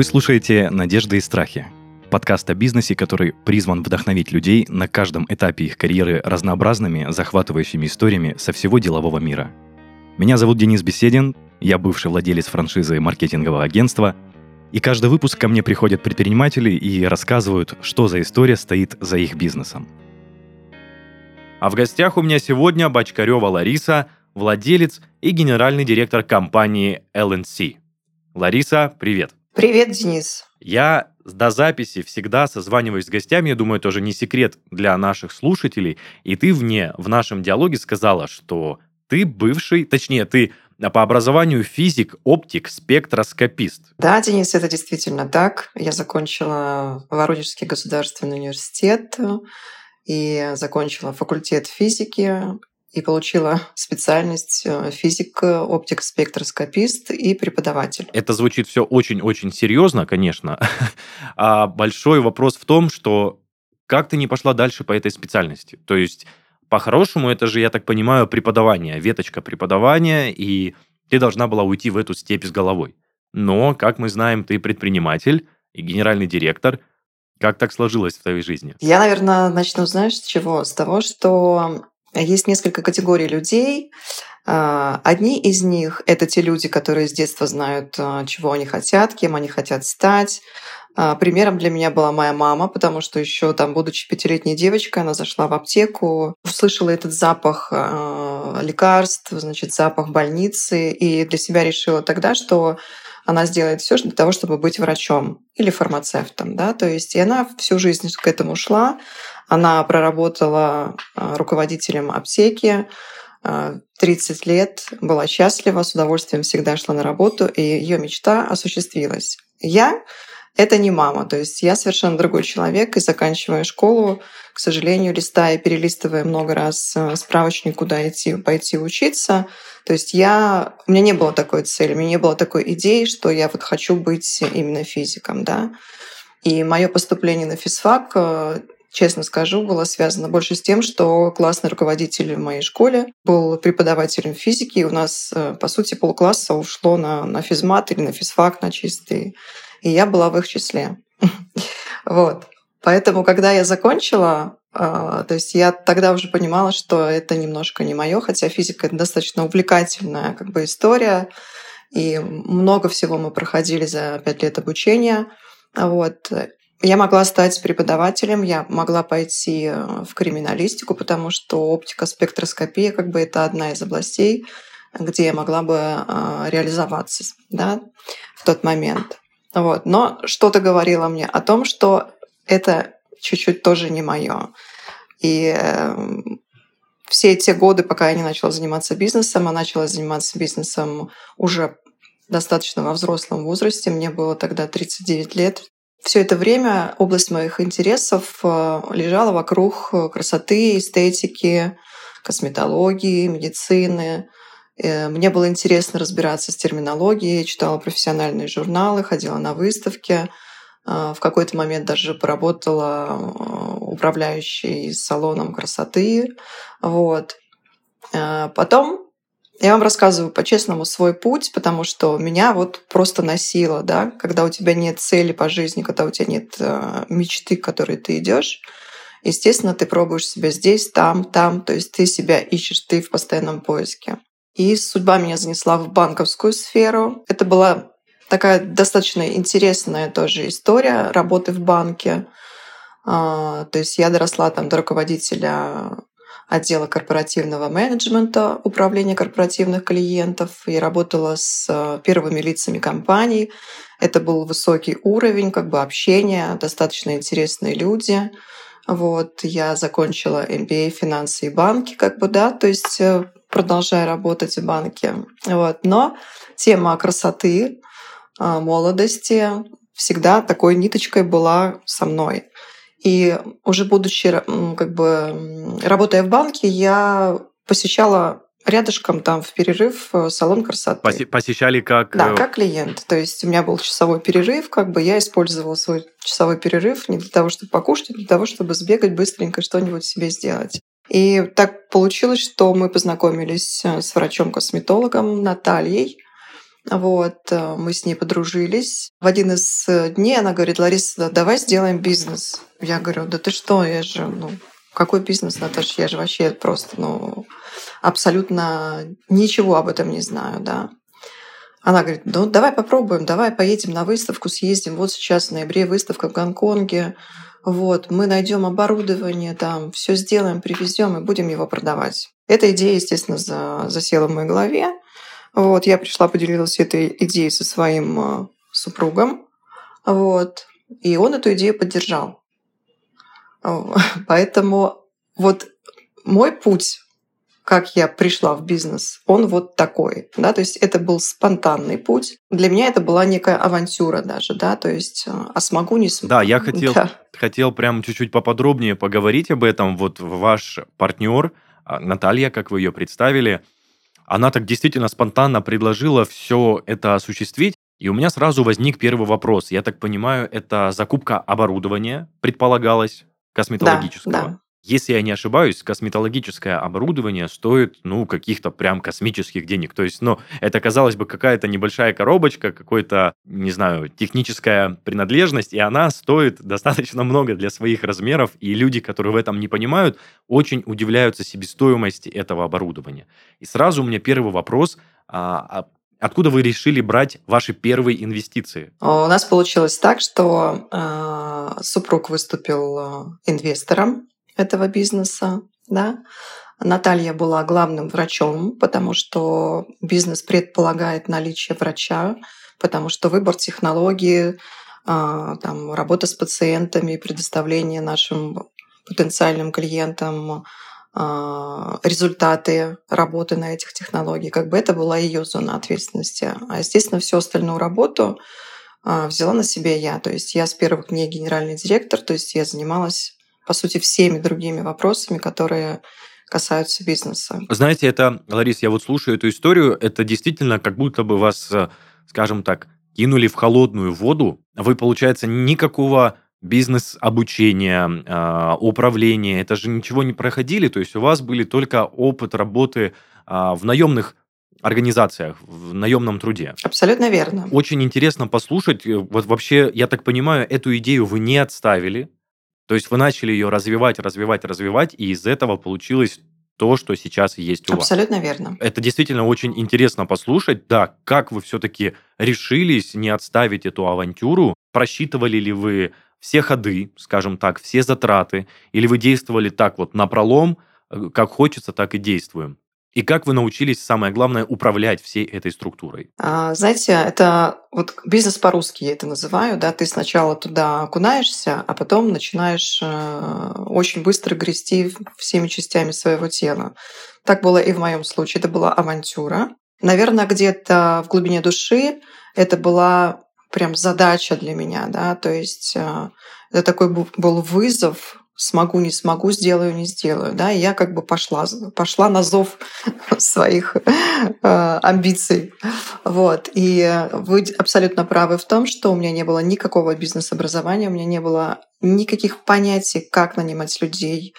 Вы слушаете «Надежды и страхи» — подкаст о бизнесе, который призван вдохновить людей на каждом этапе их карьеры разнообразными, захватывающими историями со всего делового мира. Меня зовут Денис Беседин, я бывший владелец франшизы маркетингового агентства, и каждый выпуск ко мне приходят предприниматели и рассказывают, что за история стоит за их бизнесом. А в гостях у меня сегодня Бочкарева Лариса, владелец и генеральный директор компании LNC. Лариса, привет. Привет, Денис. Я до записи всегда созваниваюсь с гостями, я думаю, тоже не секрет для наших слушателей. И ты вне, в нашем диалоге сказала, что ты бывший, точнее, ты по образованию физик, оптик, спектроскопист. Да, Денис, это действительно так. Я закончила Воронежский государственный университет и закончила факультет физики и получила специальность э, физик, оптик, спектроскопист и преподаватель. Это звучит все очень-очень серьезно, конечно. А большой вопрос в том, что как ты не пошла дальше по этой специальности? То есть, по-хорошему, это же, я так понимаю, преподавание, веточка преподавания, и ты должна была уйти в эту степь с головой. Но, как мы знаем, ты предприниматель и генеральный директор. Как так сложилось в твоей жизни? Я, наверное, начну, знаешь, с чего? С того, что есть несколько категорий людей. А, одни из них — это те люди, которые с детства знают, а, чего они хотят, кем они хотят стать. А, примером для меня была моя мама, потому что еще там, будучи пятилетней девочкой, она зашла в аптеку, услышала этот запах лекарств, значит, запах больницы, и для себя решила тогда, что она сделает все для того, чтобы быть врачом или фармацевтом. Да? То есть и она всю жизнь к этому шла. Она проработала а, руководителем аптеки 30 а, лет, была счастлива, с удовольствием всегда шла на работу, и ее мечта осуществилась. Я это не мама. То есть я совершенно другой человек, и заканчивая школу, к сожалению, листая, перелистывая много раз а, справочник, куда идти, пойти учиться, то есть я, у меня не было такой цели, у меня не было такой идеи, что я вот хочу быть именно физиком, да. И мое поступление на физфак честно скажу, было связано больше с тем, что классный руководитель в моей школе был преподавателем физики, и у нас, э, по сути, полкласса ушло на, на физмат или на физфак, на чистый. И я была в их числе. Вот. Поэтому, когда я закончила, э, то есть я тогда уже понимала, что это немножко не мое, хотя физика это достаточно увлекательная как бы история, и много всего мы проходили за пять лет обучения. Вот. Я могла стать преподавателем, я могла пойти э, в криминалистику, потому что оптика, спектроскопия как бы это одна из областей, где я могла бы э, реализоваться да, в тот момент. Вот. Но что-то говорило мне о том, что это чуть-чуть тоже не мое. И эм, все те годы, пока я не начала заниматься бизнесом, а начала заниматься бизнесом уже достаточно во взрослом возрасте, мне было тогда 39 лет, все это время область моих интересов э, лежала вокруг э, красоты, эстетики, косметологии, медицины. Э, мне было интересно разбираться с терминологией, читала профессиональные журналы, ходила на выставки. В какой-то момент даже поработала управляющей салоном красоты. Вот. Потом я вам рассказываю по-честному свой путь, потому что меня вот просто носило, да, когда у тебя нет цели по жизни, когда у тебя нет э, мечты, к которой ты идешь, естественно, ты пробуешь себя здесь, там, там, то есть ты себя ищешь, ты в постоянном поиске. И судьба меня занесла в банковскую сферу. Это была такая достаточно интересная тоже история работы в банке. А, то есть я доросла там до руководителя отдела корпоративного менеджмента, управления корпоративных клиентов и работала с э, первыми лицами компаний. Это был высокий уровень как бы общения, достаточно интересные люди. Вот, я закончила MBA финансы и банки, как бы, да, то есть э, продолжая работать в банке. Вот. Но тема красоты, э, молодости всегда такой ниточкой была со мной. И уже будучи, как бы, работая в банке, я посещала рядышком там в перерыв э, салон красоты. Поси- посещали как... Да, э, как клиент. То есть у меня был часовой перерыв, как бы я использовала свой часовой перерыв не для того, чтобы покушать, а для того, чтобы сбегать быстренько что-нибудь себе сделать. И так получилось, что мы познакомились э, с врачом-косметологом Натальей. Вот, э, мы с ней подружились. В один из дней она говорит, Лариса, давай сделаем бизнес. Я говорю, да ты что, я же, ну, какой бизнес, Наташа? Я же вообще просто, ну, абсолютно ничего об этом не знаю, да. Она говорит, ну давай попробуем, давай поедем на выставку, съездим. Вот сейчас в ноябре выставка в Гонконге. Вот, мы найдем оборудование, там, все сделаем, привезем и будем его продавать. Эта идея, естественно, за, засела в моей голове. Вот, я пришла, поделилась этой идеей со своим э, супругом. Вот, и он эту идею поддержал. Поэтому вот мой путь как я пришла в бизнес, он вот такой, да, то есть это был спонтанный путь. Для меня это была некая авантюра даже, да, то есть э, а смогу, не смогу. Да, я хотел, да. хотел прям чуть-чуть поподробнее поговорить об этом. Вот ваш партнер, а, Наталья, как вы ее представили, она так действительно спонтанно предложила все это осуществить. И у меня сразу возник первый вопрос. Я так понимаю, это закупка оборудования предполагалось косметологического. Да, да. Если я не ошибаюсь, косметологическое оборудование стоит, ну, каких-то прям космических денег. То есть, ну, это, казалось бы, какая-то небольшая коробочка, какой-то, не знаю, техническая принадлежность, и она стоит достаточно много для своих размеров, и люди, которые в этом не понимают, очень удивляются себестоимости этого оборудования. И сразу у меня первый вопрос, а, а Откуда вы решили брать ваши первые инвестиции? У нас получилось так, что э, супруг выступил э, инвестором этого бизнеса, да. Наталья была главным врачом, потому что бизнес предполагает наличие врача, потому что выбор технологии, а, там, работа с пациентами, предоставление нашим потенциальным клиентам а, результаты работы на этих технологиях, как бы это была ее зона ответственности. А, естественно, всю остальную работу взяла на себя я. То есть я с первых дней генеральный директор, то есть я занималась по сути, всеми другими вопросами, которые касаются бизнеса. Знаете, это, Ларис, я вот слушаю эту историю, это действительно как будто бы вас, э, скажем так, кинули в холодную воду. Вы, получается, никакого бизнес-обучения, а, управления, это же ничего не проходили, то есть у вас были только опыт работы а, в наемных организациях, в наемном труде. Абсолютно верно. Очень интересно послушать. Э, вот вообще, я так понимаю, эту идею вы не отставили, то есть вы начали ее развивать, развивать, развивать, и из этого получилось то, что сейчас есть у Абсолютно вас. верно. Это действительно очень интересно послушать. Да, как вы все-таки решились не отставить эту авантюру? Просчитывали ли вы все ходы, скажем так, все затраты? Или вы действовали так вот на пролом, э, как хочется, так и действуем? И как вы научились, самое главное, управлять всей этой структурой? А, знаете, это вот бизнес по-русски я это называю, да, ты сначала туда окунаешься, а потом начинаешь э, очень быстро грести всеми частями своего тела. Так было и в моем случае. Это была авантюра. Наверное, где-то в глубине души это была прям задача для меня, да, то есть э, это такой был вызов смогу, не смогу, сделаю, не сделаю. Да? И я как бы пошла, пошла на зов своих э, амбиций. Вот. И вы абсолютно правы в том, что у меня не было никакого бизнес-образования, у меня не было никаких понятий, как нанимать людей,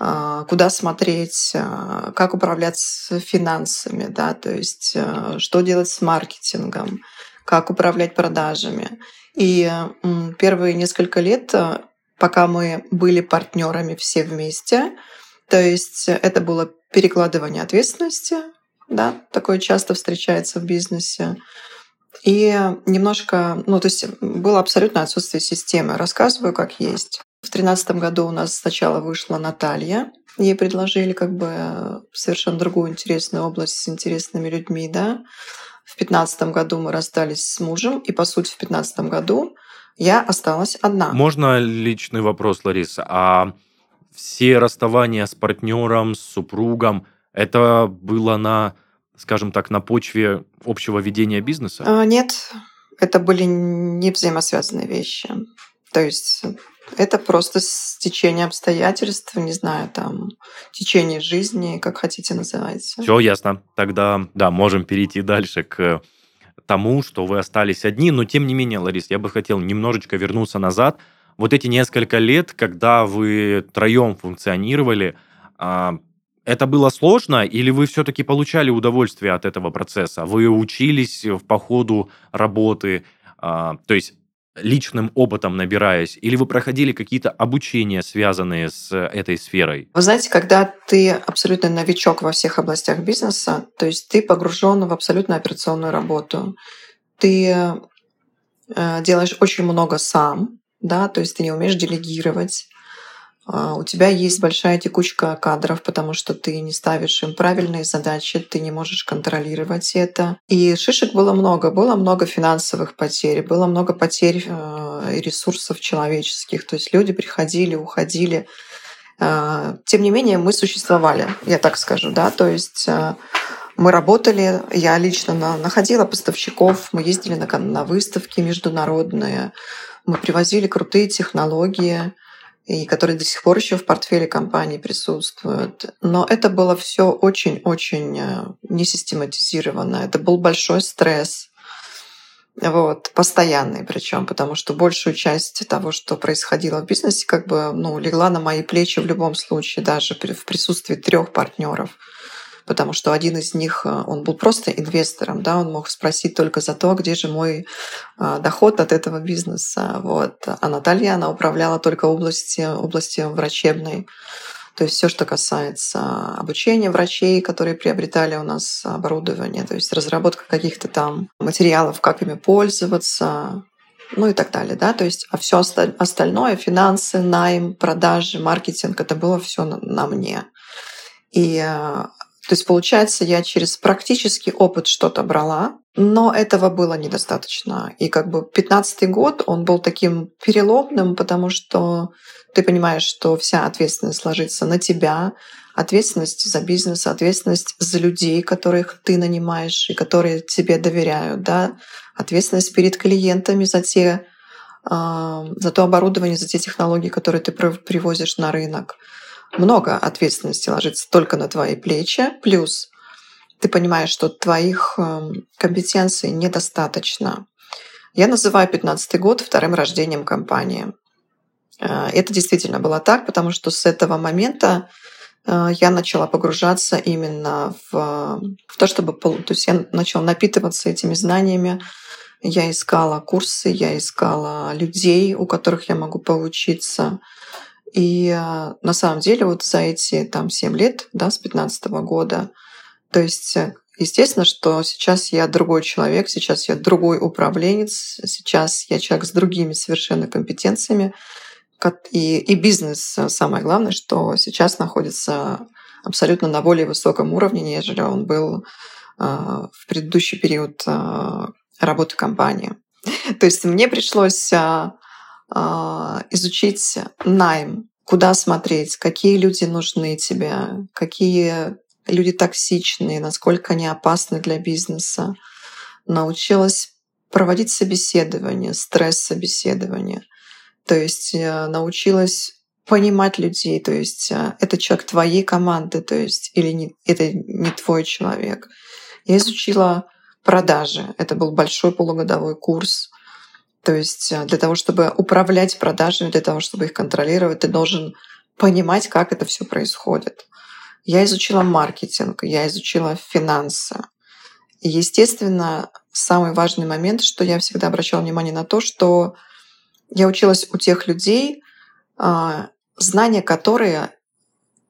э, куда смотреть, э, как управлять финансами, да, то есть что делать с маркетингом, как управлять продажами. И первые несколько лет пока мы были партнерами все вместе. То есть это было перекладывание ответственности, да, такое часто встречается в бизнесе. И немножко, ну, то есть было абсолютно отсутствие системы. Рассказываю, как есть. В тринадцатом году у нас сначала вышла Наталья. Ей предложили как бы совершенно другую интересную область с интересными людьми, да. В пятнадцатом году мы расстались с мужем, и, по сути, в пятнадцатом году я осталась одна. Можно личный вопрос, Лариса? А все расставания с партнером, с супругом, это было на, скажем так, на почве общего ведения бизнеса? А, нет, это были не взаимосвязанные вещи. То есть это просто стечение обстоятельств, не знаю, там, течение жизни, как хотите называйте. Все ясно. Тогда, да, можем перейти дальше к тому, что вы остались одни. Но тем не менее, Ларис, я бы хотел немножечко вернуться назад. Вот эти несколько лет, когда вы троем функционировали, а, Это было сложно, или вы все-таки получали удовольствие от этого процесса? Вы учились в по ходу работы, а, то есть личным опытом набираясь, или вы проходили какие-то обучения, связанные с этой сферой? Вы знаете, когда ты абсолютно новичок во всех областях бизнеса, то есть ты погружен в абсолютно операционную работу, ты э, делаешь очень много сам, да, то есть ты не умеешь делегировать, у тебя есть большая текучка кадров, потому что ты не ставишь им правильные задачи, ты не можешь контролировать это. И шишек было много. Было много финансовых потерь, было много потерь э, ресурсов человеческих. То есть люди приходили, уходили. А, тем не менее, мы существовали, я так скажу. Да? То есть э, мы работали, я лично находила поставщиков, мы ездили на, на выставки международные, мы привозили крутые технологии, и которые до сих пор еще в портфеле компании присутствуют. Но это было все очень-очень э, несистематизировано. Это был большой стресс. Вот, постоянный причем, потому что большую часть того, что происходило в бизнесе, как бы ну, легла на мои плечи в любом случае, даже в присутствии трех партнеров потому что один из них, э, он был просто инвестором, да, он мог спросить только за то, где же мой э, доход от этого бизнеса. Вот. А Наталья, она управляла только области, области врачебной. То есть все, что касается обучения врачей, которые приобретали у нас оборудование, то есть разработка каких-то там материалов, как ими пользоваться, ну и так далее, да, то есть, а все остальное, финансы, найм, продажи, маркетинг, это было все на, на мне. И э, то есть, получается, я через практический опыт что-то брала, но этого было недостаточно. И как бы пятнадцатый год, он был таким переломным, потому что ты понимаешь, что вся ответственность ложится на тебя, ответственность за бизнес, ответственность за людей, которых ты нанимаешь и которые тебе доверяют, да, ответственность перед клиентами за те за то оборудование, за те технологии, которые ты привозишь на рынок много ответственности ложится только на твои плечи, плюс ты понимаешь, что твоих эм, компетенций недостаточно. Я называю 15 год вторым рождением компании. Э, это действительно было так, потому что с этого момента э, я начала погружаться именно в, в то, чтобы... То есть я начала напитываться этими знаниями. Я искала курсы, я искала людей, у которых я могу поучиться. И а, на самом деле вот за эти там 7 лет, да, с 15 года, то есть э, Естественно, что сейчас я другой человек, сейчас я другой управленец, сейчас я человек с другими совершенно компетенциями. И, и бизнес, э, самое главное, что сейчас находится абсолютно на более высоком уровне, нежели он был э, в предыдущий период работы компании. То есть мне пришлось а, изучить найм, куда смотреть, какие люди нужны тебе, какие люди токсичные, насколько они опасны для бизнеса. Научилась проводить собеседование, стресс-собеседование. То есть э, научилась понимать людей, то есть э, это человек твоей команды, то есть или не, это не твой человек. Я изучила продажи. Это был большой полугодовой курс. То есть э, для того, чтобы управлять продажами, для того, чтобы их контролировать, ты должен понимать, как это все происходит. Я изучила маркетинг, я изучила финансы. И, естественно, самый важный момент, что я всегда обращала внимание на то, что я училась у тех людей, а, знания, которые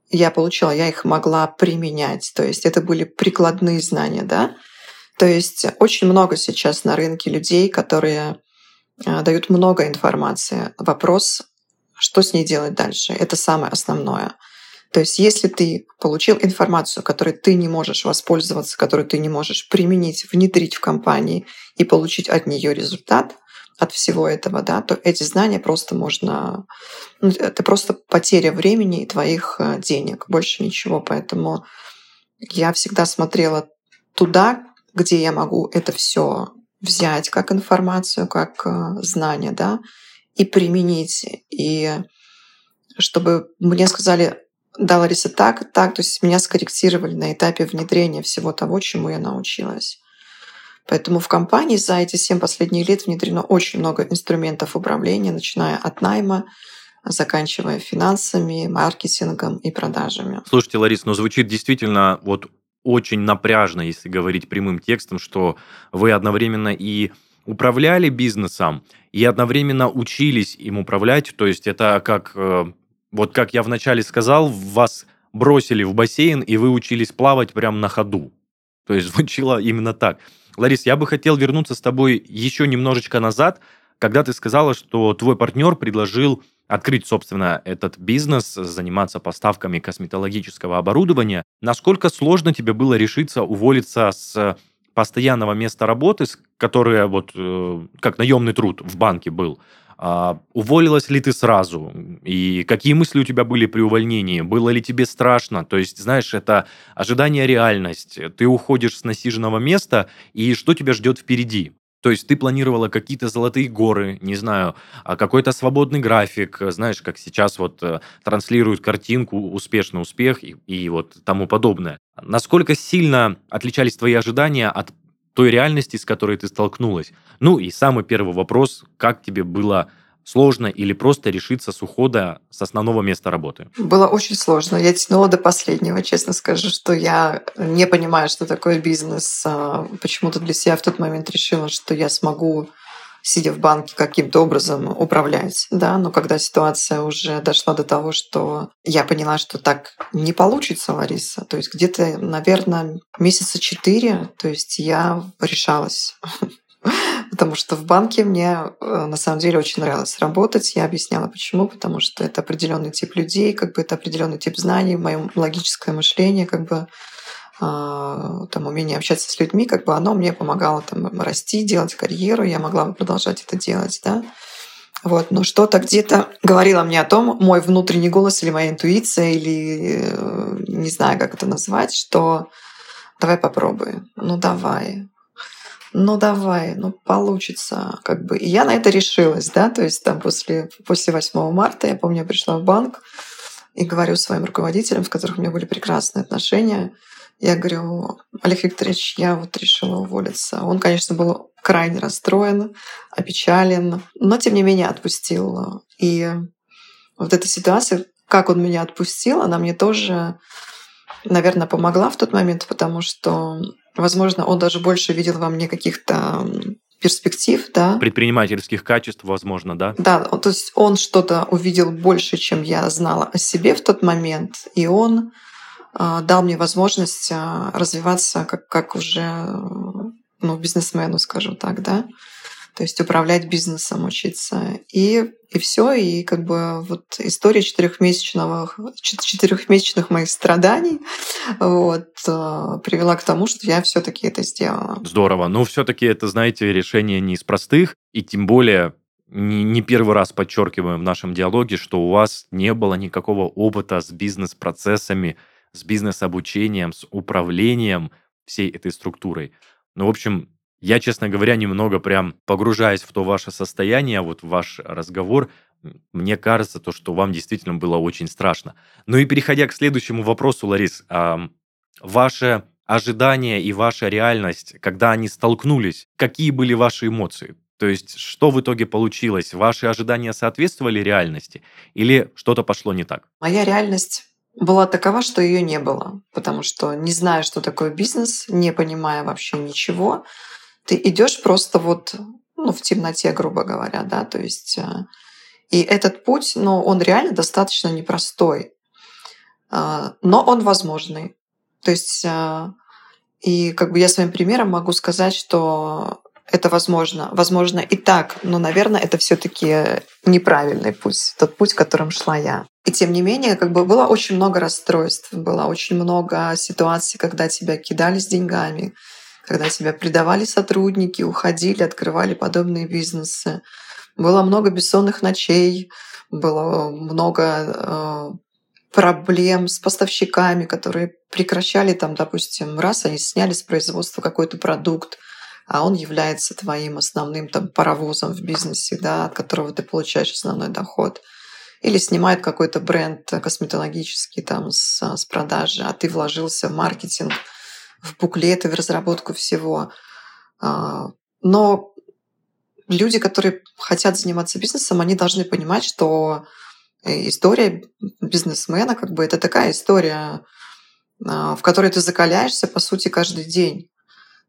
я получила, я их могла применять. То есть это были прикладные знания, да. То есть очень много сейчас на рынке людей, которые дают много информации. Вопрос, что с ней делать дальше, это самое основное. То есть если ты получил информацию, которой ты не можешь воспользоваться, которую ты не можешь применить, внедрить в компании и получить от нее результат, от всего этого, да, то эти знания просто можно... Ну, это просто потеря времени и твоих э, денег, больше ничего. Поэтому я всегда смотрела туда, где я могу это все взять как информацию, как э, знание, да, и применить. И чтобы мне сказали, да, Лариса, так, так, то есть меня скорректировали на этапе внедрения всего того, чему я научилась. Поэтому в компании за эти семь последних лет внедрено очень много инструментов управления, начиная от найма, заканчивая финансами, маркетингом и продажами. Слушайте, Ларис, ну звучит действительно вот очень напряжно, если говорить прямым текстом, что вы одновременно и управляли бизнесом, и одновременно учились им управлять. То есть это как, э, вот как я вначале сказал, вас бросили в бассейн, и вы учились плавать прямо на ходу. То есть звучило именно так. Ларис, я бы хотел вернуться с тобой еще немножечко назад, когда ты сказала, что твой партнер предложил открыть, собственно, этот бизнес, заниматься поставками косметологического оборудования. Насколько сложно тебе было решиться уволиться с постоянного места работы, которое вот э, как наемный труд в банке был, а, уволилась ли ты сразу? И какие мысли у тебя были при увольнении? Было ли тебе страшно? То есть, знаешь, это ожидание реальность. Ты уходишь с насиженного места, и что тебя ждет впереди? То есть ты планировала какие-то золотые горы, не знаю, а какой-то свободный график, знаешь, как сейчас вот э, транслируют картинку «Успешный успех» и, и вот тому подобное. Насколько сильно отличались твои ожидания от той реальности, с которой ты столкнулась? Ну и самый первый вопрос, как тебе было сложно или просто решиться с ухода с основного места работы? Было очень сложно. Я тянула до последнего, честно скажу, что я не понимаю, что такое бизнес. А, почему-то для себя в тот момент решила, что я смогу сидя в банке, каким-то образом управлять. Да? Но когда ситуация уже дошла до того, что я поняла, что так не получится, Лариса, то есть где-то, наверное, месяца четыре, то есть я решалась потому что в банке мне э, на самом деле очень нравилось работать. Я объясняла, почему. Потому что это определенный тип людей, как бы это определенный тип знаний, мое логическое мышление, как бы а, там умение общаться с людьми, как бы оно мне помогало там расти, делать карьеру, я могла бы продолжать это делать, да. Вот, но что-то где-то говорило мне о том, мой внутренний голос или моя интуиция, или э, не знаю, как это назвать, что давай попробуй, ну давай, ну давай, ну получится, как бы. И я на это решилась, да, то есть там после, после 8 марта, я помню, я пришла в банк и говорю своим руководителям, с которых у меня были прекрасные отношения, я говорю, Олег Викторович, я вот решила уволиться. Он, конечно, был крайне расстроен, опечален, но тем не менее отпустил. И вот эта ситуация, как он меня отпустил, она мне тоже, наверное, помогла в тот момент, потому что Возможно, он даже больше видел во мне каких-то перспектив, да. Предпринимательских качеств, возможно, да? Да, то есть он что-то увидел больше, чем я знала о себе в тот момент, и он э, дал мне возможность э, развиваться как, как уже ну, бизнесмену, скажем так, да то есть управлять бизнесом учиться. И, и все, и как бы вот история четырехмесячного, четырехмесячных моих страданий вот, э, привела к тому, что я все-таки это сделала. Здорово. Но все-таки это, знаете, решение не из простых, и тем более не первый раз подчеркиваем в нашем диалоге, что у вас не было никакого опыта с бизнес-процессами, с бизнес-обучением, с управлением всей этой структурой. Ну, в общем, я, честно говоря, немного прям погружаясь в то ваше состояние, вот в ваш разговор, мне кажется, то, что вам действительно было очень страшно. Ну и переходя к следующему вопросу, Ларис, э, ваше ожидание и ваша реальность, когда они столкнулись, какие были ваши эмоции? То есть, что в итоге получилось? Ваши ожидания соответствовали реальности или что-то пошло не так? Моя реальность была такова, что ее не было, потому что не зная, что такое бизнес, не понимая вообще ничего, ты идешь просто вот ну, в темноте, грубо говоря, да, то есть э, и этот путь, ну, он реально достаточно непростой, э, но он возможный. То есть э, и как бы я своим примером могу сказать, что это возможно. Возможно и так, но, наверное, это все таки неправильный путь, тот путь, которым шла я. И тем не менее, как бы было очень много расстройств, было очень много ситуаций, когда тебя кидали с деньгами, когда тебя предавали сотрудники, уходили, открывали подобные бизнесы. Было много бессонных ночей, было много э, проблем с поставщиками, которые прекращали там, допустим, раз они сняли с производства какой-то продукт, а он является твоим основным там паровозом в бизнесе, да, от которого ты получаешь основной доход. Или снимают какой-то бренд косметологический там с, с продажи, а ты вложился в маркетинг – в буклеты, в разработку всего. А, но люди, которые хотят заниматься бизнесом, они должны понимать, что история бизнесмена, как бы это такая история, а, в которой ты закаляешься, по сути, каждый день.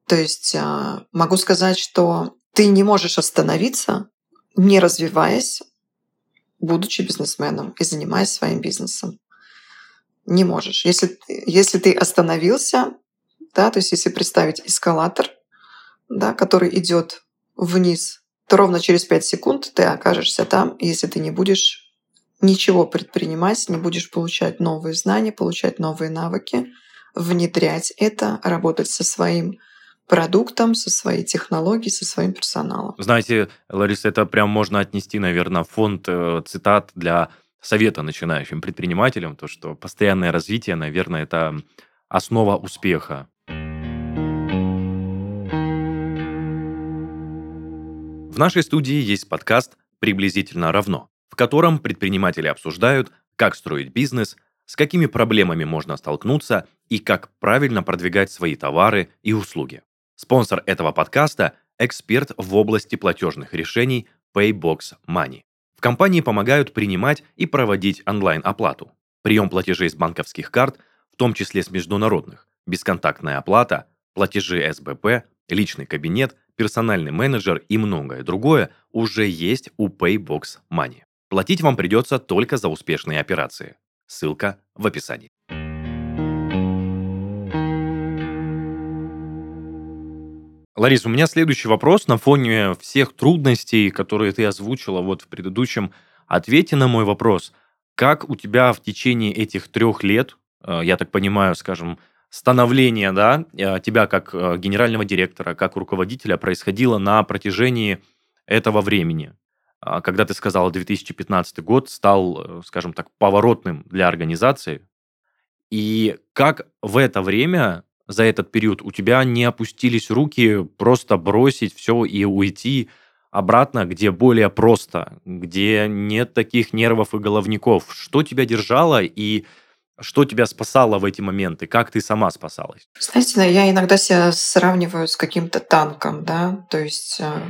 То есть а, могу сказать, что ты не можешь остановиться, не развиваясь, будучи бизнесменом и занимаясь своим бизнесом. Не можешь. Если, если ты остановился, да, то есть если представить эскалатор, да, который идет вниз, то ровно через 5 секунд ты окажешься там, если ты не будешь ничего предпринимать, не будешь получать новые знания, получать новые навыки, внедрять это, работать со своим продуктом, со своей технологией, со своим персоналом. Знаете, Лариса, это прям можно отнести, наверное, фонд э, цитат для совета начинающим предпринимателям, то, что постоянное развитие, наверное, это основа успеха. В нашей студии есть подкаст «Приблизительно равно», в котором предприниматели обсуждают, как строить бизнес, с какими проблемами можно столкнуться и как правильно продвигать свои товары и услуги. Спонсор этого подкаста – эксперт в области платежных решений Paybox Money. В компании помогают принимать и проводить онлайн-оплату, прием платежей с банковских карт, в том числе с международных, бесконтактная оплата, платежи СБП, личный кабинет – персональный менеджер и многое другое уже есть у Paybox Money. Платить вам придется только за успешные операции. Ссылка в описании. Ларис, у меня следующий вопрос на фоне всех трудностей, которые ты озвучила вот в предыдущем ответе на мой вопрос. Как у тебя в течение этих трех лет, э, я так понимаю, скажем, становление да, э, тебя как э, генерального директора, как руководителя происходило на протяжении этого времени. А, когда ты сказал, 2015 год стал, э, скажем так, поворотным для организации. И как в это время, за этот период, у тебя не опустились руки просто бросить все и уйти обратно, где более просто, где нет таких нервов и головников. Что тебя держало и что тебя спасало в эти моменты? Как ты сама спасалась? Знаете, я иногда себя сравниваю с каким-то танком, да, то есть э,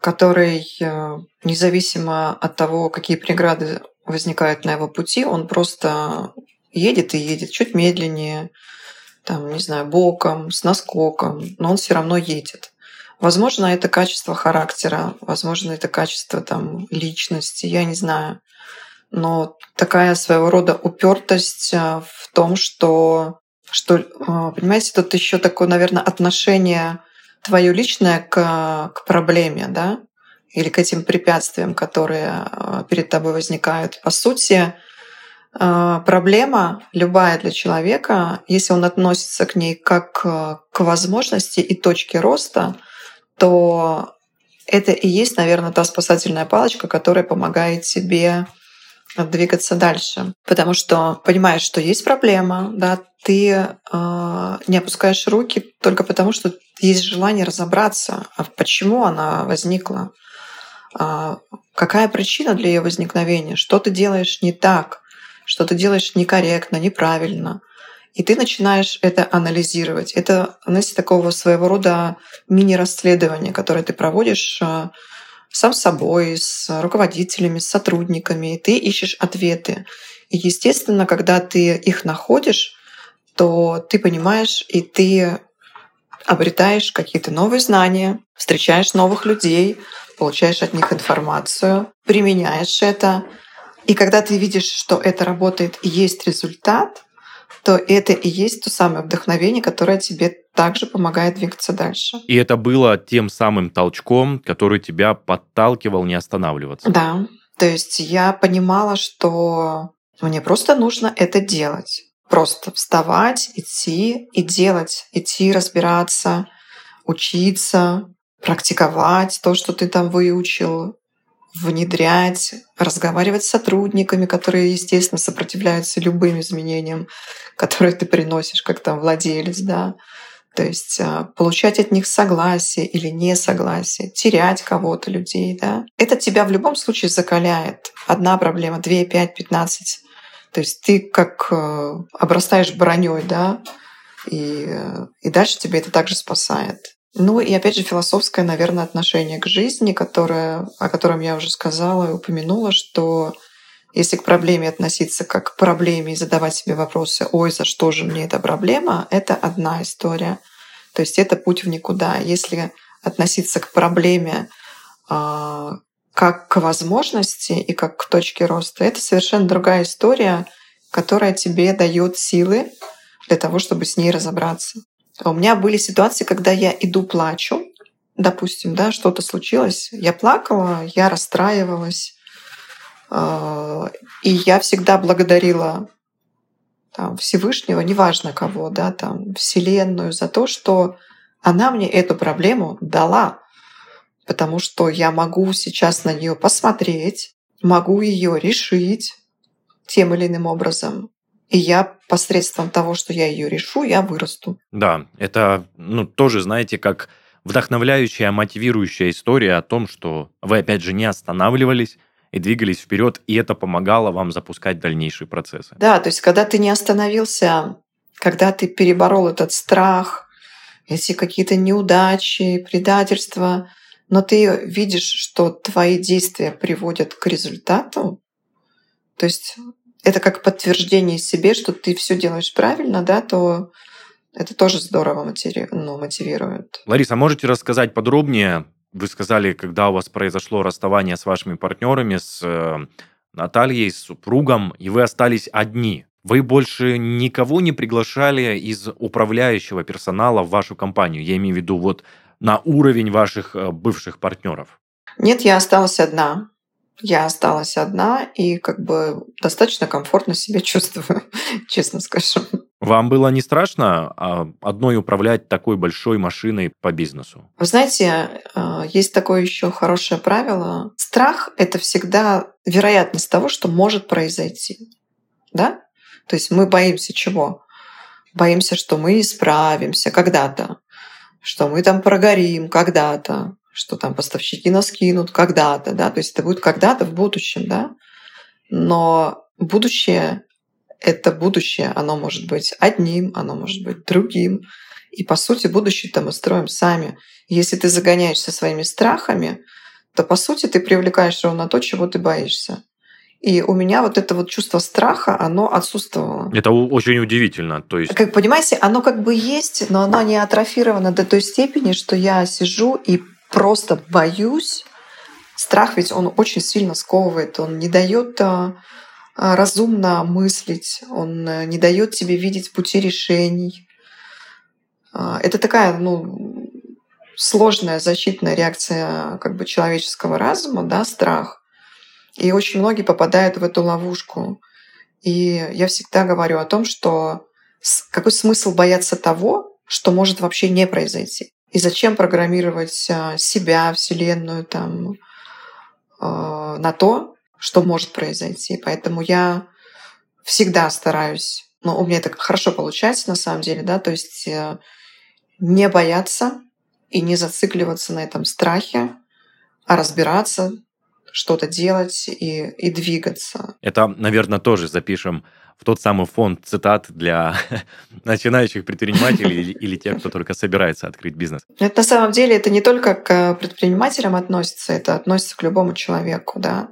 который э, независимо от того, какие преграды возникают на его пути, он просто едет и едет чуть медленнее, там, не знаю, боком, с наскоком, но он все равно едет. Возможно, это качество характера, возможно, это качество там, личности, я не знаю но такая своего рода упертость э, в том, что, что э, понимаете, тут еще такое, наверное, отношение твое личное к, к проблеме, да, или к этим препятствиям, которые э, перед тобой возникают. По сути, проблема любая для человека, если он относится к ней как к возможности и точке роста, то это и есть, наверное, та спасательная палочка, которая помогает тебе двигаться дальше. Потому что понимаешь, что есть проблема, да, ты э, не опускаешь руки только потому, что есть желание разобраться, а почему она возникла, э, какая причина для ее возникновения, что ты делаешь не так, что ты делаешь некорректно, неправильно. И ты начинаешь это анализировать. Это, знаете, такого своего рода мини-расследование, которое ты проводишь сам собой, с руководителями, с сотрудниками, и ты ищешь ответы. И, естественно, когда ты их находишь, то ты понимаешь, и ты обретаешь какие-то новые знания, встречаешь новых людей, получаешь от них информацию, применяешь это. И когда ты видишь, что это работает и есть результат, то это и есть то самое вдохновение, которое тебе также помогает двигаться дальше. И это было тем самым толчком, который тебя подталкивал не останавливаться. Да. То есть я понимала, что мне просто нужно это делать. Просто вставать, идти и делать, идти разбираться, учиться, практиковать то, что ты там выучил, внедрять, разговаривать с сотрудниками, которые, естественно, сопротивляются любым изменениям, которые ты приносишь как там владелец, да. То есть а, получать от них согласие или несогласие, терять кого-то, людей, да. Это тебя в любом случае закаляет. Одна проблема, две, пять, пятнадцать. То есть ты как э, обрастаешь броней, да, и, э, и дальше тебе это также спасает. Ну и опять же философское, наверное, отношение к жизни, которое, о котором я уже сказала и упомянула, что Если к проблеме относиться как к проблеме и задавать себе вопросы, ой, за что же мне эта проблема, это одна история. То есть это путь в никуда. Если относиться к проблеме а, как к возможности и как к точке роста, это совершенно другая история, которая тебе дает силы для того, чтобы с ней разобраться. У меня были ситуации, когда я иду плачу, допустим, да, что-то случилось, я плакала, я расстраивалась, а, и я всегда благодарила там, Всевышнего, неважно кого, да, там, Вселенную, за то, что она мне эту проблему дала. Потому что я могу сейчас на нее посмотреть, могу ее решить тем или иным образом. И я посредством того, что я ее решу, я вырасту. Да, это ну, тоже, знаете, как вдохновляющая, мотивирующая история о том, что вы, опять же, не останавливались, и двигались вперед, и это помогало вам запускать дальнейшие процессы. Да, то есть когда ты не остановился, когда ты переборол этот страх, эти какие-то неудачи, предательства, но ты видишь, что твои действия приводят к результату, то есть это как подтверждение себе, что ты все делаешь правильно, да, то это тоже здорово мотиви... ну, мотивирует. Лариса, можете рассказать подробнее вы сказали, когда у вас произошло расставание с вашими партнерами, с э, Натальей, с супругом, и вы остались одни. Вы больше никого не приглашали из управляющего персонала в вашу компанию? Я имею в виду вот на уровень ваших э, бывших партнеров. Нет, я осталась одна. Я осталась одна и как бы достаточно комфортно себя чувствую, честно скажу. Вам было не страшно а, одной управлять такой большой машиной по бизнесу? Вы знаете, а, есть такое еще хорошее правило. Страх — это всегда вероятность того, что может произойти. Да? То есть мы боимся чего? Боимся, что мы исправимся когда-то, что мы там прогорим когда-то, что там поставщики нас кинут когда-то, да, то есть это будет когда-то в будущем, да. Но будущее это будущее, оно может быть одним, оно может быть другим. И по сути будущее-то мы строим сами. Если ты загоняешься своими страхами, то по сути ты привлекаешь ровно то, чего ты боишься. И у меня вот это вот чувство страха, оно отсутствовало. Это очень удивительно. То есть... Как понимаете, оно как бы есть, но оно не атрофировано до той степени, что я сижу и просто боюсь. Страх ведь он очень сильно сковывает, он не дает а, а, разумно мыслить, он э, не дает тебе видеть пути решений. А, это такая, ну, сложная защитная реакция как бы человеческого разума, да, страх. И очень многие попадают в эту ловушку. И я всегда говорю о том, что какой смысл бояться того, что может вообще не произойти. И зачем программировать а, себя, Вселенную там, на то, что может произойти. Поэтому я всегда стараюсь, ну, у меня это хорошо получается на самом деле, да, то есть э, не бояться и не зацикливаться на этом страхе, а разбираться, что-то делать и, и двигаться. Это, наверное, тоже запишем в тот самый фонд цитат для начинающих предпринимателей или, или тех, кто только собирается открыть бизнес. Это на самом деле это не только к предпринимателям относится, это относится к любому человеку, да.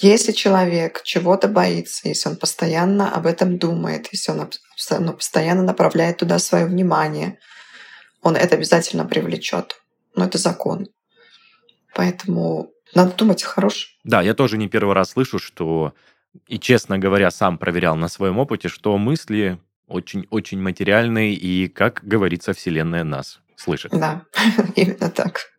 Если человек чего-то боится, если он постоянно об этом думает, если он ну, постоянно направляет туда свое внимание, он это обязательно привлечет. Но это закон. Поэтому надо думать хорош. Да, я тоже не первый раз слышу, что и, честно говоря, сам проверял на своем опыте, что мысли очень-очень материальные, и, как говорится, Вселенная нас слышит. Да, именно так.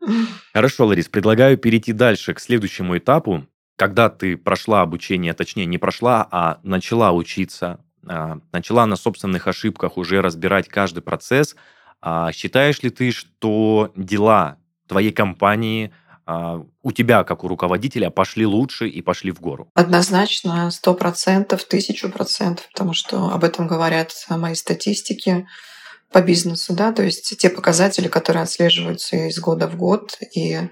Хорошо, Ларис, предлагаю перейти дальше к следующему этапу. Когда ты прошла обучение, точнее, не прошла, а начала учиться, а, начала на собственных ошибках уже разбирать каждый процесс, а считаешь ли ты, что дела твоей компании – у тебя, как у руководителя, пошли лучше и пошли в гору? Однозначно, сто процентов, тысячу процентов, потому что об этом говорят мои статистики по бизнесу, да, то есть те показатели, которые отслеживаются из года в год, и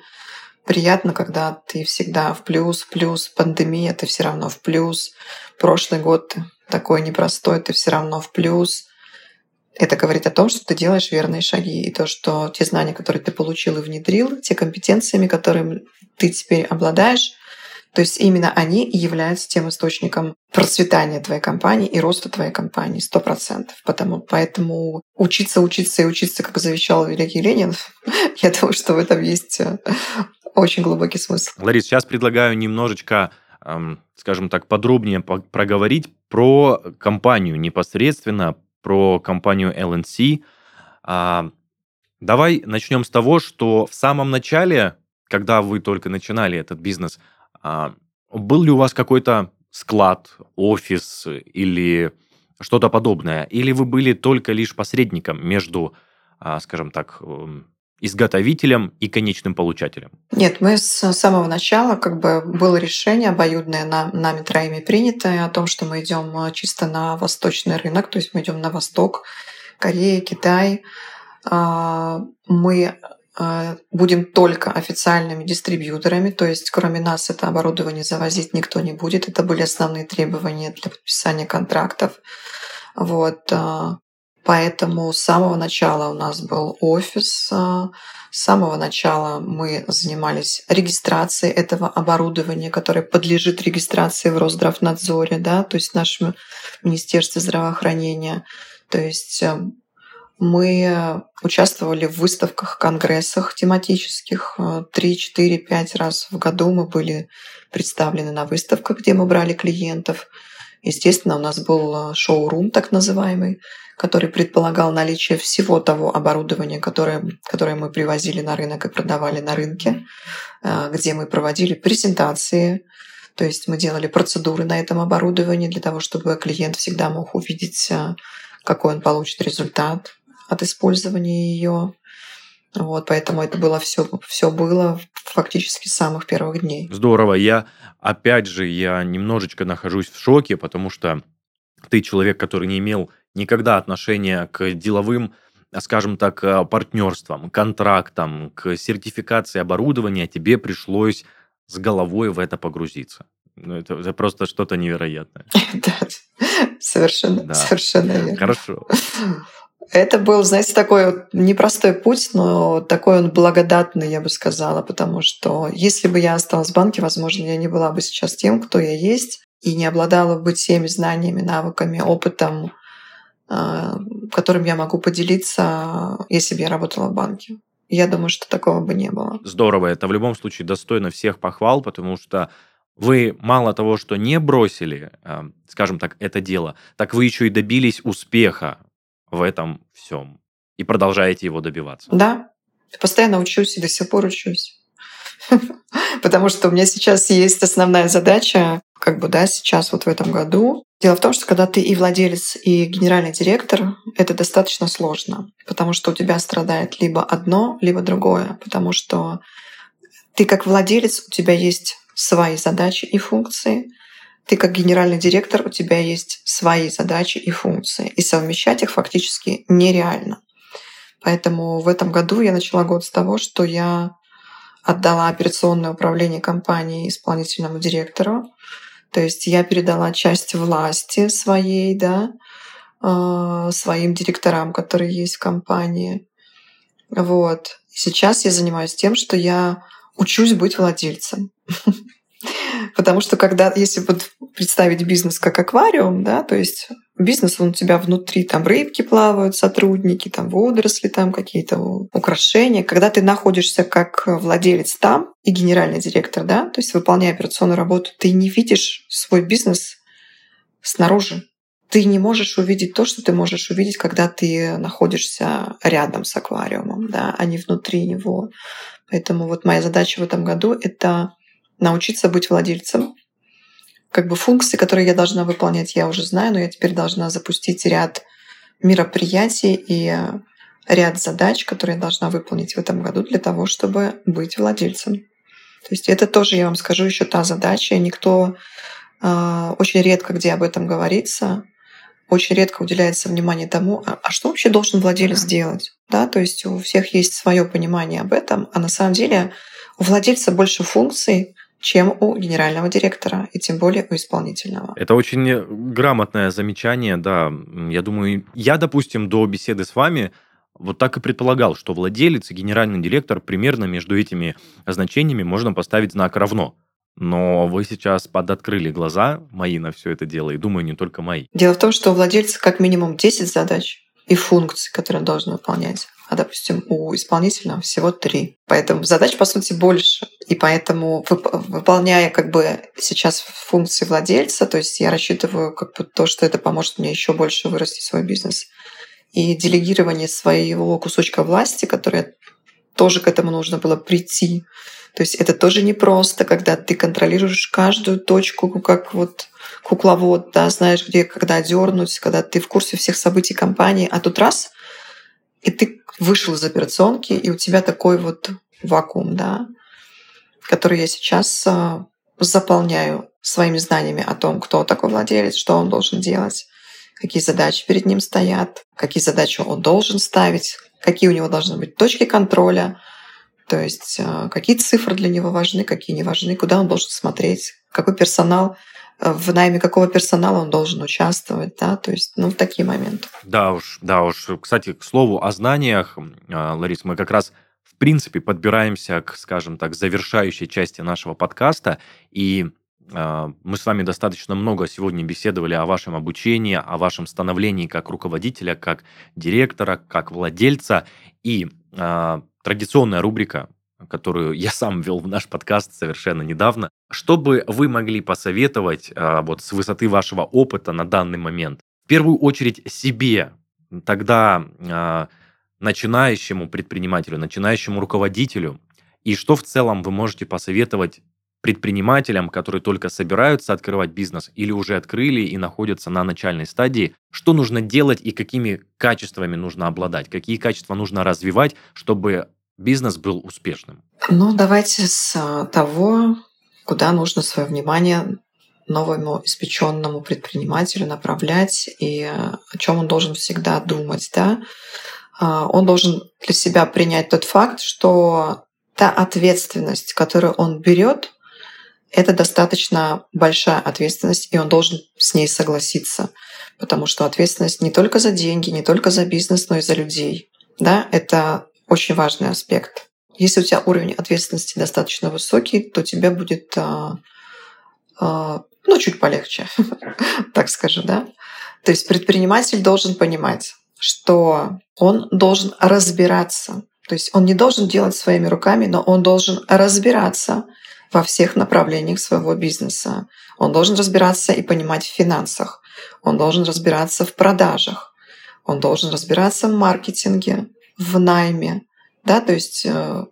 приятно, когда ты всегда в плюс, плюс, пандемия, ты все равно в плюс, прошлый год такой непростой, ты все равно в плюс, это говорит о том, что ты делаешь верные шаги. И то, что те знания, которые ты получил и внедрил, те компетенциями, которыми ты теперь обладаешь, То есть именно они являются тем источником процветания твоей компании и роста твоей компании сто процентов. Потому, поэтому учиться, учиться и учиться, как завещал великий Ленин, я думаю, что в этом есть э, очень глубокий смысл. Ларис, сейчас предлагаю немножечко, скажем так, подробнее проговорить про компанию непосредственно, про компанию LNC. А, давай начнем с того, что в самом начале, когда вы только начинали этот бизнес, а, был ли у вас какой-то склад, офис или что-то подобное? Или вы были только лишь посредником между, а, скажем так, эм, изготовителем и конечным получателем? Нет, мы с самого начала, как бы было решение обоюдное нам, нами троими принятое о том, что мы идем а, чисто на восточный рынок, то есть мы идем на восток, Корея, Китай. Мы а, будем только официальными дистрибьюторами, то есть кроме нас это оборудование завозить никто не будет. Это были основные требования для подписания контрактов. Вот. Поэтому с самого начала у нас был офис, а, с самого начала мы занимались регистрацией этого оборудования, которое подлежит регистрации в Росздравнадзоре, да, то есть в нашем Министерстве здравоохранения. То есть мы участвовали в выставках, конгрессах тематических. Три, четыре, пять раз в году мы были представлены на выставках, где мы брали клиентов. Естественно, у нас был шоу-рум так называемый, который предполагал наличие всего того оборудования, которое, которое мы привозили на рынок и продавали на рынке, э, где мы проводили презентации, то есть мы делали процедуры на этом оборудовании для того, чтобы клиент всегда мог увидеть, э, какой он получит результат, от использования ее. Вот, поэтому это было все, все было фактически с самых первых дней. Здорово. Я, опять же, я немножечко нахожусь в шоке, потому что ты человек, который не имел никогда отношения к деловым, скажем так, э, партнерствам, контрактам, к сертификации оборудования, тебе пришлось с головой в это погрузиться. Ну, это, это просто что-то невероятное. Да, совершенно, совершенно верно. Хорошо. Это был, знаете, такой непростой путь, но такой он благодатный, я бы сказала, потому что если бы я осталась в банке, возможно, я не была бы сейчас тем, кто я есть, и не обладала бы теми знаниями, навыками, опытом, которым я могу поделиться, если бы я работала в банке. Я думаю, что такого бы не было. Здорово. Это в любом случае достойно всех похвал, потому что вы мало того, что не бросили, а, скажем так, это дело, так вы еще и добились успеха в этом всем и продолжаете его добиваться. Да, постоянно учусь и до сих пор учусь. Потому что у меня сейчас есть основная задача, как бы, да, сейчас вот в этом году. Дело в том, что когда ты и владелец, и генеральный директор, это достаточно сложно, потому что у тебя страдает либо одно, либо другое, потому что ты как владелец, у тебя есть свои задачи и функции, ты как генеральный директор, у тебя есть свои задачи и функции, и совмещать их фактически нереально. Поэтому в этом году я начала год с того, что я отдала операционное управление компанией исполнительному директору. То есть я передала часть власти своей, да, э, своим директорам, которые есть в компании. Вот. Сейчас я занимаюсь тем, что я учусь быть владельцем. Потому что когда, если вот представить бизнес как аквариум, да, то есть бизнес, он у тебя внутри, там рыбки плавают, сотрудники, там водоросли, там какие-то украшения. Когда ты находишься как владелец там и генеральный директор, да, то есть выполняя операционную работу, ты не видишь свой бизнес снаружи. Ты не можешь увидеть то, что ты можешь увидеть, когда ты находишься рядом с аквариумом, да, а не внутри него. Поэтому вот моя задача в этом году — это научиться быть владельцем. Как бы функции, которые я должна выполнять, я уже знаю, но я теперь должна запустить ряд мероприятий и ряд задач, которые я должна выполнить в этом году для того, чтобы быть владельцем. То есть это тоже, я вам скажу, еще та задача. Никто э, очень редко где об этом говорится, очень редко уделяется внимание тому, а, а что вообще должен владелец делать. Да? То есть у всех есть свое понимание об этом, а на самом деле у владельца больше функций, чем у генерального директора, и тем более у исполнительного. Это очень грамотное замечание, да. Я думаю, я, допустим, до беседы с вами вот так и предполагал, что владелец и генеральный директор примерно между этими значениями можно поставить знак равно. но вы сейчас подоткрыли глаза мои на все это дело, и думаю, не только мои. Дело в том, что у владельца как минимум 10 задач и функций, которые он должен выполнять. А, допустим, у исполнителя всего три. Поэтому задач, по сути, больше. И поэтому, выполняя как бы сейчас функции владельца, то есть я рассчитываю как бы то, что это поможет мне еще больше вырасти свой бизнес. И делегирование своего кусочка власти, которое тоже к этому нужно было прийти. То есть это тоже непросто, когда ты контролируешь каждую точку, как вот кукловод, да, знаешь, где, когда дернуть, когда ты в курсе всех событий компании, а тут раз, и ты вышел из операционки, и у тебя такой вот вакуум, да, который я сейчас а, заполняю своими знаниями о том, кто такой владелец, что он должен делать, какие задачи перед ним стоят, какие задачи он должен ставить, какие у него должны быть точки контроля, то есть а, какие цифры для него важны, какие не важны, куда он должен смотреть, какой персонал, в найме какого персонала он должен участвовать, да, то есть, ну, такие моменты. Да уж, да уж. Кстати, к слову о знаниях, а, Ларис, мы как раз в принципе подбираемся к, скажем так, завершающей части нашего подкаста, и а, мы с вами достаточно много сегодня беседовали о вашем обучении, о вашем становлении как руководителя, как директора, как владельца. И э, традиционная рубрика, которую я сам ввел в наш подкаст совершенно недавно. Что бы вы могли посоветовать э, вот с высоты вашего опыта на данный момент? В первую очередь себе, тогда э, начинающему предпринимателю, начинающему руководителю, и что в целом вы можете посоветовать предпринимателям, которые только собираются открывать бизнес или уже открыли и находятся на начальной стадии, что нужно делать и какими качествами нужно обладать, какие качества нужно развивать, чтобы бизнес был успешным? Ну, давайте с а, того, куда нужно свое внимание новому испеченному предпринимателю направлять и а, о чем он должен всегда думать, да? А, он должен для себя принять тот факт, что та ответственность, которую он берет, это достаточно большая ответственность, и он должен с ней согласиться, потому что ответственность не только за деньги, не только за бизнес, но и за людей. Да, это очень важный аспект. Если у тебя уровень ответственности достаточно высокий, то тебе будет а, а, ну, чуть полегче, так скажу, да. То есть предприниматель должен понимать, что он должен разбираться. То есть он не должен делать своими руками, но он должен разбираться во всех направлениях своего бизнеса. Он должен разбираться и понимать в финансах. Он должен разбираться в продажах. Он должен разбираться в маркетинге, в найме. Да, то есть э,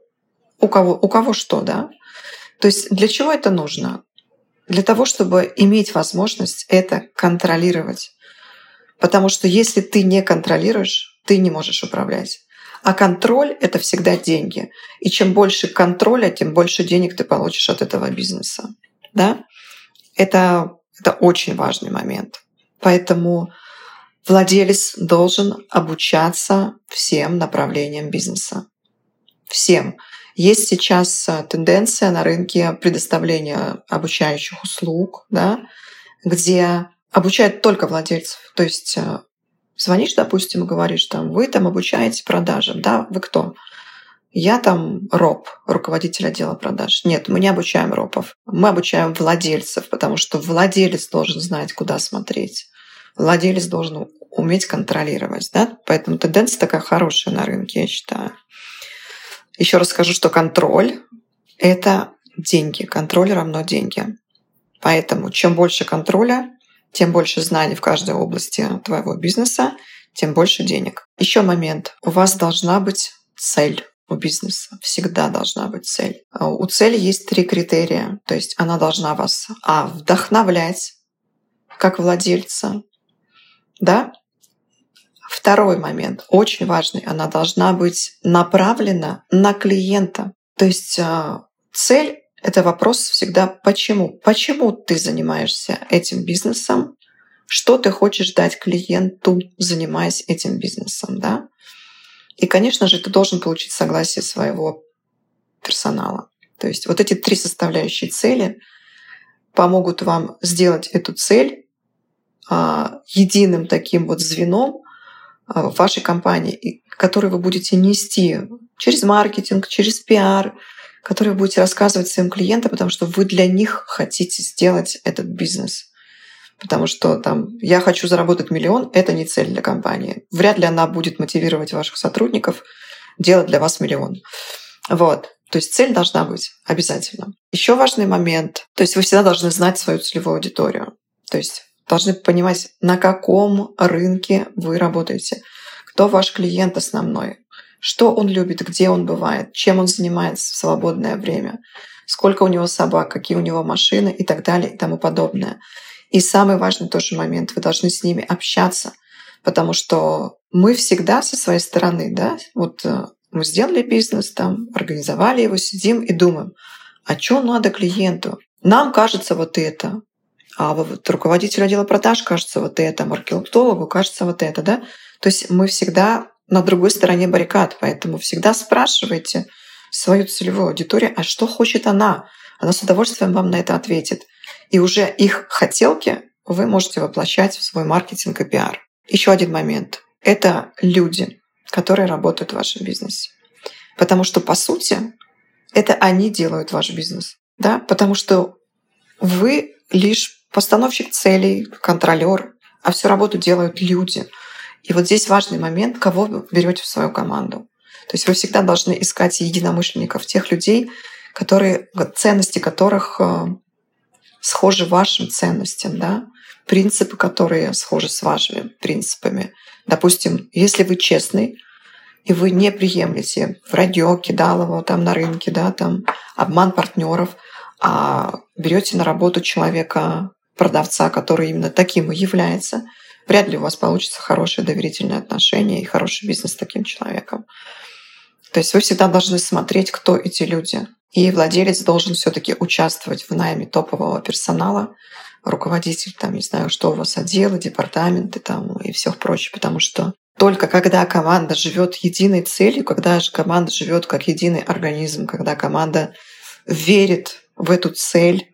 у кого, у кого что, да. То есть для чего это нужно? Для того, чтобы иметь возможность это контролировать. Потому что если ты не контролируешь, ты не можешь управлять. А контроль — это всегда деньги. И чем больше контроля, тем больше денег ты получишь от этого бизнеса. Да? Это, это очень важный момент. Поэтому владелец должен обучаться всем направлениям бизнеса. Всем. Есть сейчас э, тенденция на рынке предоставления обучающих услуг, да, где обучают только владельцев. То есть э, Звонишь, допустим, и говоришь, там, вы там обучаете продажам, да, вы кто? Я там роб, руководитель отдела продаж. Нет, мы не обучаем ропов. Мы обучаем владельцев, потому что владелец должен знать, куда смотреть. Владелец должен уметь контролировать. Да? Поэтому тенденция такая хорошая на рынке, я считаю. Еще раз скажу, что контроль — это деньги. Контроль равно деньги. Поэтому чем больше контроля, тем больше знаний в каждой области твоего бизнеса, тем больше денег. Еще момент. У вас должна быть цель у бизнеса. Всегда должна быть цель. А у цели есть три критерия. То есть она должна вас, а, вдохновлять, как владельца, да? Второй момент, очень важный, она должна быть направлена на клиента. То есть а, цель это вопрос всегда «почему?». Почему ты занимаешься этим бизнесом? Что ты хочешь дать клиенту, занимаясь этим бизнесом? Да? И, конечно же, ты должен получить согласие своего персонала. То есть вот эти три составляющие цели помогут вам сделать эту цель единым таким вот звеном а, вашей компании, который вы будете нести через маркетинг, через пиар, которые вы будете рассказывать своим клиентам, потому что вы для них хотите сделать этот бизнес. Потому что там я хочу заработать миллион, это не цель для компании. Вряд ли она будет мотивировать ваших сотрудников делать для вас миллион. Вот. То есть цель должна быть обязательно. Еще важный момент. То есть вы всегда должны знать свою целевую аудиторию. То есть должны понимать, на каком рынке вы работаете, кто ваш клиент основной, что он любит, где он бывает, чем он занимается в свободное время, сколько у него собак, какие у него машины и так далее и тому подобное. И самый важный тоже момент, вы должны с ними общаться, потому что мы всегда со своей стороны, да, вот э, мы сделали бизнес, там, организовали его, сидим и думаем, а что надо клиенту? Нам кажется вот это, а вот руководителю отдела продаж кажется вот это, маркетологу кажется вот это, да? То есть мы всегда на другой стороне баррикад, поэтому всегда спрашивайте свою целевую аудиторию, а что хочет она? Она с удовольствием вам на это ответит. И уже их хотелки вы можете воплощать в свой маркетинг и пиар. Еще один момент. Это люди, которые работают в вашем бизнесе. Потому что, по сути, это они делают ваш бизнес. Да? Потому что вы лишь постановщик целей, контролер, а всю работу делают люди. И вот здесь важный момент, кого вы берете в свою команду. То есть вы всегда должны искать единомышленников, тех людей, которые, ценности которых э, схожи вашим ценностям, да? принципы, которые схожи с вашими принципами. Допустим, если вы честный, и вы не приемлете вранье, кидалово там на рынке, да, там обман партнеров, а берете на работу человека, продавца, который именно таким и является, вряд ли у вас получится хорошее доверительное отношение и хороший бизнес с таким человеком. То есть вы всегда должны смотреть, кто эти люди. И владелец должен все-таки участвовать в найме топового персонала, руководитель, там, не знаю, что у вас отделы, департаменты там и все прочее, потому что только когда команда живет единой целью, когда же команда живет как единый организм, когда команда верит в эту цель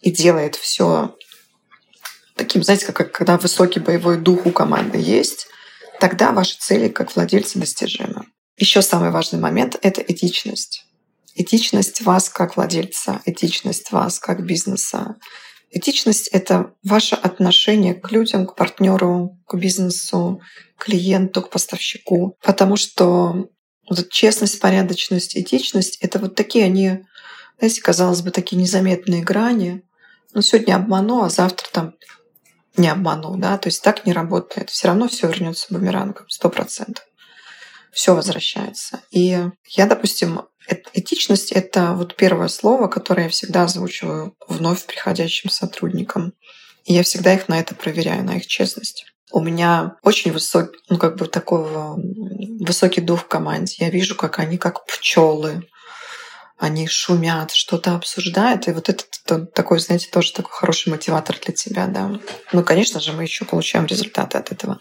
и делает все таким, знаете, как когда высокий боевой дух у команды есть, тогда ваши цели как владельца достижимы. Еще самый важный момент — это этичность. Этичность вас как владельца, этичность вас как бизнеса, Этичность — это ваше отношение к людям, к партнеру, к бизнесу, к клиенту, к поставщику. Потому что вот честность, порядочность, этичность — это вот такие они, знаете, казалось бы, такие незаметные грани. Ну, сегодня обману, а завтра там не обману, да, то есть так не работает. Все равно все вернется бумерангом, сто процентов. Все возвращается. И я, допустим, Этичность — это вот первое слово, которое я всегда озвучиваю вновь приходящим сотрудникам. И я всегда их на это проверяю, на их честность. У меня очень высокий, ну как бы такой высокий дух в команде. Я вижу, как они как пчелы, они шумят, что-то обсуждают. И вот это, такой, знаете, тоже такой хороший мотиватор для тебя, да. Ну, конечно же, мы еще получаем результаты от этого.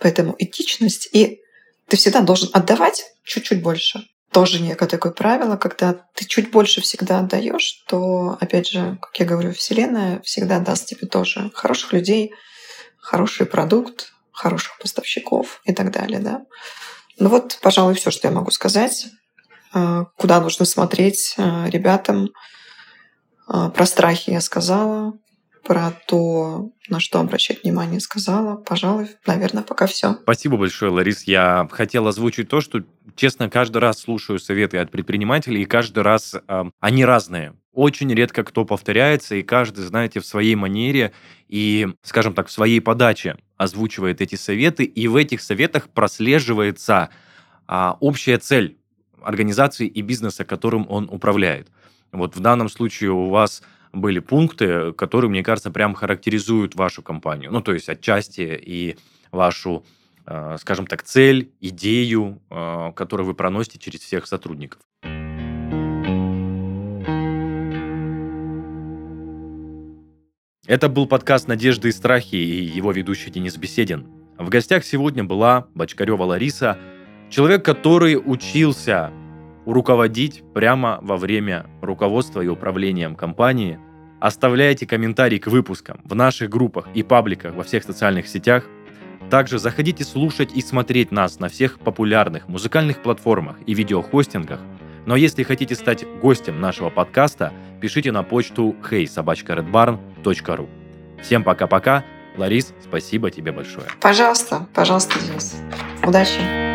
Поэтому этичность и ты всегда должен отдавать чуть-чуть больше тоже некое такое правило, когда ты чуть больше всегда отдаешь, то, опять же, как я говорю, Вселенная всегда даст тебе тоже хороших людей, хороший продукт, хороших поставщиков и так далее, да. Ну вот, пожалуй, все, что я могу сказать. А, куда нужно смотреть а, ребятам. А, про страхи я сказала, про то, на что обращать внимание, сказала. Пожалуй, наверное, пока все. Спасибо большое, Ларис. Я хотел озвучить то, что, честно, каждый раз слушаю советы от предпринимателей, и каждый раз э, они разные. Очень редко кто повторяется, и каждый, знаете, в своей манере и, скажем так, в своей подаче озвучивает эти советы, и в этих советах прослеживается э, общая цель организации и бизнеса, которым он управляет. Вот в данном случае у вас были пункты, которые, мне кажется, прям характеризуют вашу компанию. Ну, то есть отчасти и вашу, э, скажем так, цель, идею, э, которую вы проносите через всех сотрудников. Это был подкаст «Надежды и страхи» и его ведущий Денис Беседин. В гостях сегодня была Бочкарева Лариса, человек, который учился руководить прямо во время руководства и управлением компании. Оставляйте комментарии к выпускам в наших группах и пабликах во всех социальных сетях. Также заходите слушать и смотреть нас на всех популярных музыкальных платформах и видеохостингах, Но если хотите стать гостем нашего подкаста, пишите на почту heysobachkaredbarn.ru. Всем пока-пока. Ларис, спасибо тебе большое. Пожалуйста, пожалуйста, Денис. Удачи.